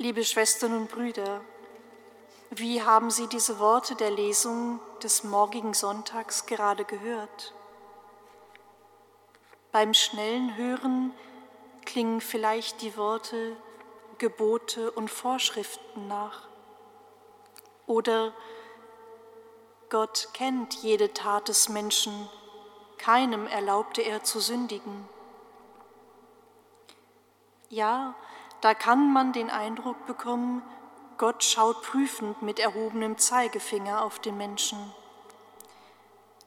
Liebe Schwestern und Brüder, wie haben Sie diese Worte der Lesung des morgigen Sonntags gerade gehört? Beim schnellen Hören klingen vielleicht die Worte Gebote und Vorschriften nach. Oder Gott kennt jede Tat des Menschen, keinem erlaubte er zu sündigen. Ja, da kann man den Eindruck bekommen, Gott schaut prüfend mit erhobenem Zeigefinger auf den Menschen.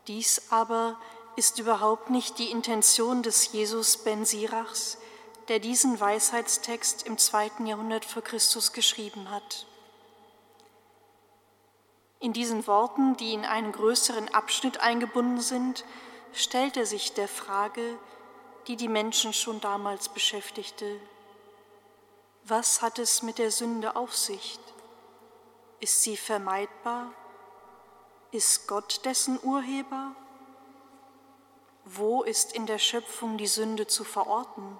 Dies aber ist überhaupt nicht die Intention des Jesus ben Sirachs, der diesen Weisheitstext im zweiten Jahrhundert vor Christus geschrieben hat. In diesen Worten, die in einen größeren Abschnitt eingebunden sind, stellt er sich der Frage, die die Menschen schon damals beschäftigte, was hat es mit der Sünde auf sich? Ist sie vermeidbar? Ist Gott dessen Urheber? Wo ist in der Schöpfung die Sünde zu verorten?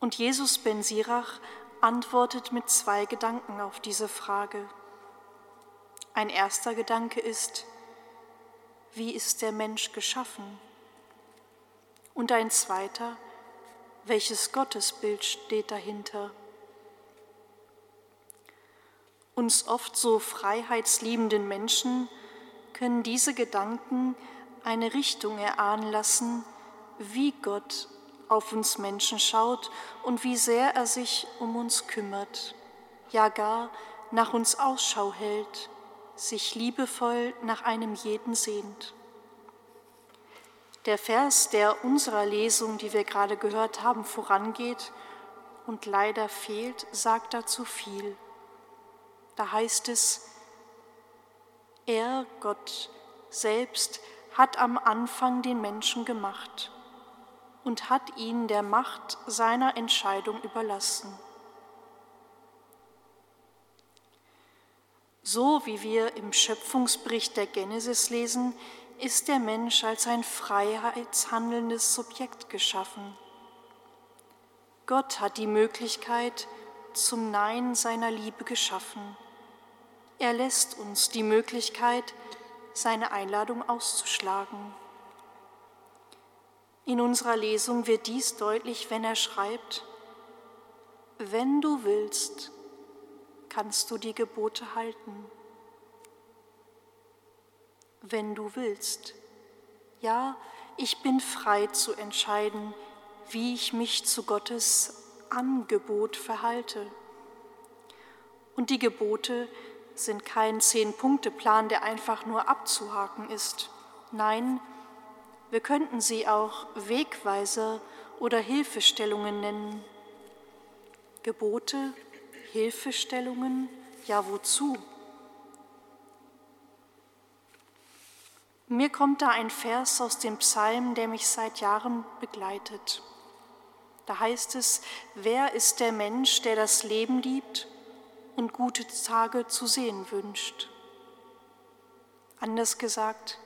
Und Jesus ben Sirach antwortet mit zwei Gedanken auf diese Frage. Ein erster Gedanke ist, wie ist der Mensch geschaffen? Und ein zweiter, welches Gottesbild steht dahinter? Uns oft so freiheitsliebenden Menschen können diese Gedanken eine Richtung erahnen lassen, wie Gott auf uns Menschen schaut und wie sehr er sich um uns kümmert, ja gar nach uns Ausschau hält, sich liebevoll nach einem jeden sehnt. Der Vers, der unserer Lesung, die wir gerade gehört haben, vorangeht und leider fehlt, sagt dazu viel. Da heißt es, er, Gott selbst, hat am Anfang den Menschen gemacht und hat ihn der Macht seiner Entscheidung überlassen. So wie wir im Schöpfungsbericht der Genesis lesen, ist der Mensch als ein freiheitshandelndes Subjekt geschaffen. Gott hat die Möglichkeit zum Nein seiner Liebe geschaffen. Er lässt uns die Möglichkeit, seine Einladung auszuschlagen. In unserer Lesung wird dies deutlich, wenn er schreibt, wenn du willst, kannst du die Gebote halten wenn du willst. Ja, ich bin frei zu entscheiden, wie ich mich zu Gottes Angebot verhalte. Und die Gebote sind kein Zehn-Punkte-Plan, der einfach nur abzuhaken ist. Nein, wir könnten sie auch Wegweiser oder Hilfestellungen nennen. Gebote, Hilfestellungen, ja wozu? Mir kommt da ein Vers aus dem Psalm, der mich seit Jahren begleitet. Da heißt es, wer ist der Mensch, der das Leben liebt und gute Tage zu sehen wünscht? Anders gesagt,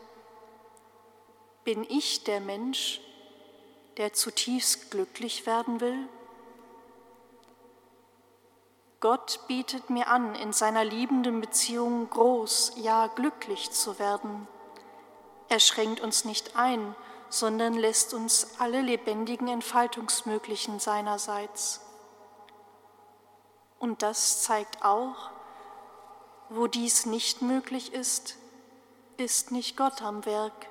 bin ich der Mensch, der zutiefst glücklich werden will? Gott bietet mir an, in seiner liebenden Beziehung groß, ja glücklich zu werden. Er schränkt uns nicht ein, sondern lässt uns alle lebendigen Entfaltungsmöglichen seinerseits. Und das zeigt auch, wo dies nicht möglich ist, ist nicht Gott am Werk,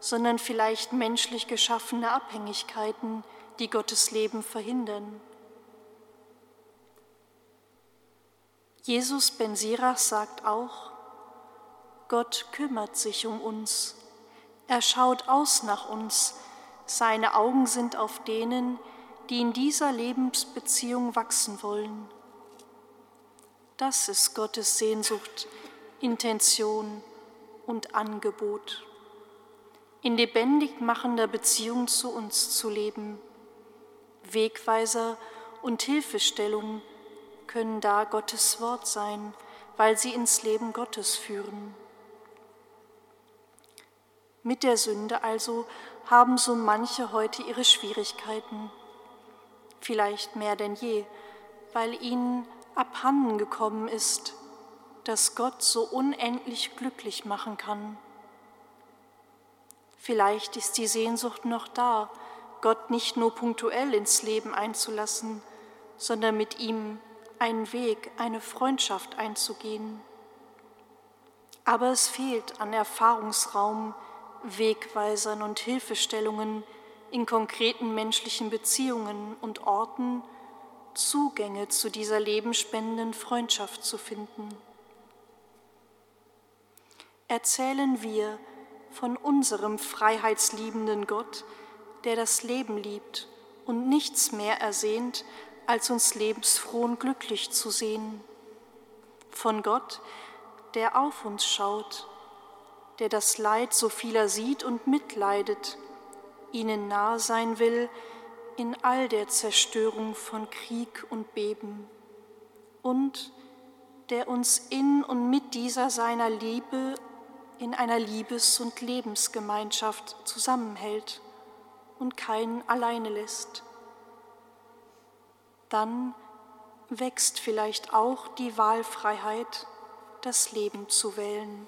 sondern vielleicht menschlich geschaffene Abhängigkeiten, die Gottes Leben verhindern. Jesus ben Sirach sagt auch, Gott kümmert sich um uns er schaut aus nach uns. Seine Augen sind auf denen, die in dieser Lebensbeziehung wachsen wollen. Das ist Gottes Sehnsucht, Intention und Angebot. In lebendig machender Beziehung zu uns zu leben. Wegweiser und Hilfestellung können da Gottes Wort sein, weil sie ins Leben Gottes führen. Mit der Sünde also haben so manche heute ihre Schwierigkeiten. vielleicht mehr denn je, weil ihnen abhanden gekommen ist, dass Gott so unendlich glücklich machen kann. Vielleicht ist die Sehnsucht noch da, Gott nicht nur punktuell ins Leben einzulassen, sondern mit ihm einen Weg, eine Freundschaft einzugehen. Aber es fehlt an Erfahrungsraum, Wegweisern und Hilfestellungen in konkreten menschlichen Beziehungen und Orten, Zugänge zu dieser lebenspendenden Freundschaft zu finden. Erzählen wir von unserem freiheitsliebenden Gott, der das Leben liebt und nichts mehr ersehnt, als uns lebensfroh und glücklich zu sehen. Von Gott, der auf uns schaut, der das Leid so vieler sieht und mitleidet, ihnen nahe sein will in all der Zerstörung von Krieg und Beben und der uns in und mit dieser seiner Liebe in einer Liebes- und Lebensgemeinschaft zusammenhält und keinen alleine lässt. Dann wächst vielleicht auch die Wahlfreiheit, das Leben zu wählen.